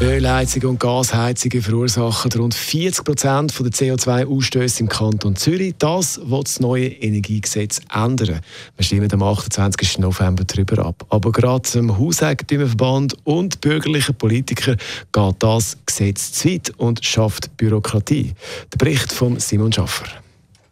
Ölheizungen und Gasheizungen verursachen rund 40 Prozent der CO2-Ausstöße im Kanton Zürich. Das will das neue Energiegesetz ändern. Wir stimmen am 28. November darüber ab. Aber gerade dem Hauseigentümerverband und bürgerlichen Politikern geht das Gesetz zu weit und schafft Bürokratie. Der Bericht von Simon Schaffer.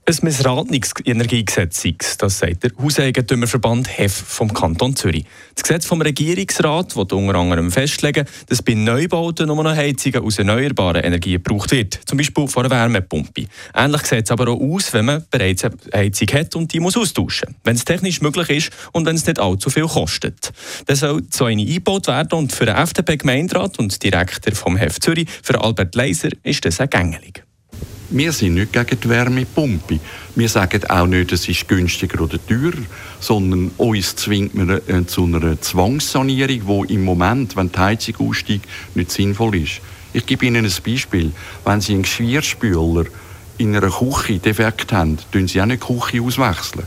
Ein missratenes Energiegesetz sei das sagt der Hauseigentümerverband HEF vom Kanton Zürich. Das Gesetz vom Regierungsrat will unter anderem festlegen, dass bei Neubauten nur noch Heizungen aus erneuerbaren Energien gebraucht wird, zum Beispiel von einer Wärmepumpe. Ähnlich sieht es aber auch aus, wenn man bereits eine Heizung hat und die muss austauschen wenn es technisch möglich ist und wenn es nicht allzu viel kostet. Dann soll so eine eingebaut werden und für den FDP-Gemeinderat und Direktor vom HEF Zürich, für Albert Leiser, ist das eine Gängelig. Wir sind nicht gegen die Wärmepumpe. Wir sagen auch nicht, es ist günstiger oder teurer, sondern uns zwingt man äh, zu einer Zwangssanierung, die im Moment, wenn die Heizung aussteigt, nicht sinnvoll ist. Ich gebe Ihnen ein Beispiel. Wenn Sie einen Geschirrspüler in einer Küche defekt haben, tun Sie auch nicht die Küche auswechseln.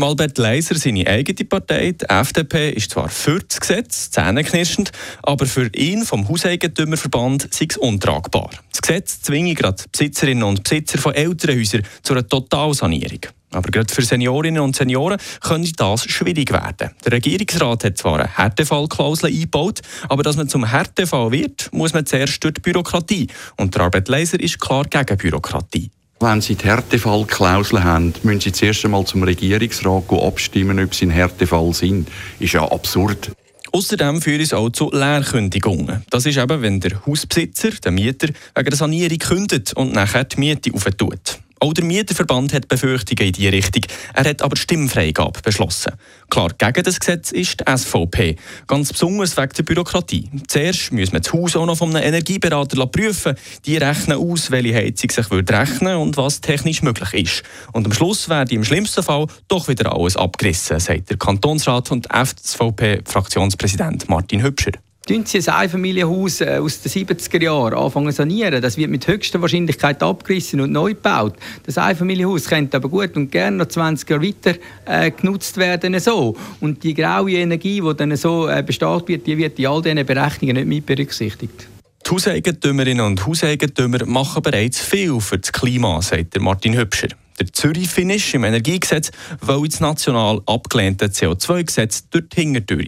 Albert Leiser, seine eigene Partei, die FDP, ist zwar für das Gesetz, zähneknirschend, aber für ihn vom Hauseigentümerverband sei es untragbar. Das Gesetz zwinge gerade Besitzerinnen und Besitzer von älteren Häusern zu einer Totalsanierung. Aber gerade für Seniorinnen und Senioren könnte das schwierig werden. Der Regierungsrat hat zwar eine Härtefallklausel eingebaut, aber dass man zum Härtefall wird, muss man zuerst durch die Bürokratie. Und der Arbeit Leiser ist klar gegen Bürokratie. Wenn Sie die Härtefallklausel haben, müssen Sie zuerst einmal zum Regierungsrat abstimmen, ob Sie ein Härtefall sind. Ist ja absurd. Außerdem führt es auch zu Leerkündigungen. Das ist eben, wenn der Hausbesitzer, der Mieter, wegen der Sanierung kündet und nachher die Miete aufentut. Auch der Mieterverband hat Befürchtungen in diese Richtung. Er hat aber Stimmfreigabe beschlossen. Klar, gegen das Gesetz ist die SVP. Ganz besonders wegen der Bürokratie. Zuerst muss man das Haus auch noch von einem Energieberater prüfen. Die rechnen aus, welche Heizung sich rechnen und was technisch möglich ist. Und am Schluss werde im schlimmsten Fall doch wieder alles abgerissen, sagt der Kantonsrat und SVP-Fraktionspräsident Martin Hübscher. Tun Sie ein Einfamilienhaus äh, aus den 70er Jahren anfangen zu sanieren. Das wird mit höchster Wahrscheinlichkeit abgerissen und neu gebaut. Das Einfamilienhaus könnte aber gut und gerne noch 20 Jahre weiter äh, genutzt werden. So. Und die graue Energie, die dann so äh, bestraft wird, die wird in all diesen Berechnungen nicht mit berücksichtigt. Die Hauseigentümerinnen und Hauseigentümer machen bereits viel für das Klima, sagt Martin Hübscher. Der Zürich-Finish im Energiegesetz will das national abgelehnte CO2-Gesetz durch die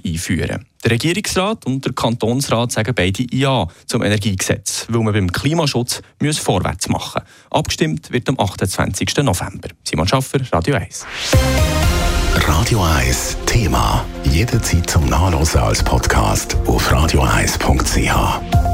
einführen. Der Regierungsrat und der Kantonsrat sagen beide Ja zum Energiegesetz, weil man beim Klimaschutz muss vorwärts machen muss. Abgestimmt wird am 28. November. Simon Schaffer, Radio 1. Radio 1 Thema. Jederzeit zum Nachlesen als Podcast auf radio1.ch.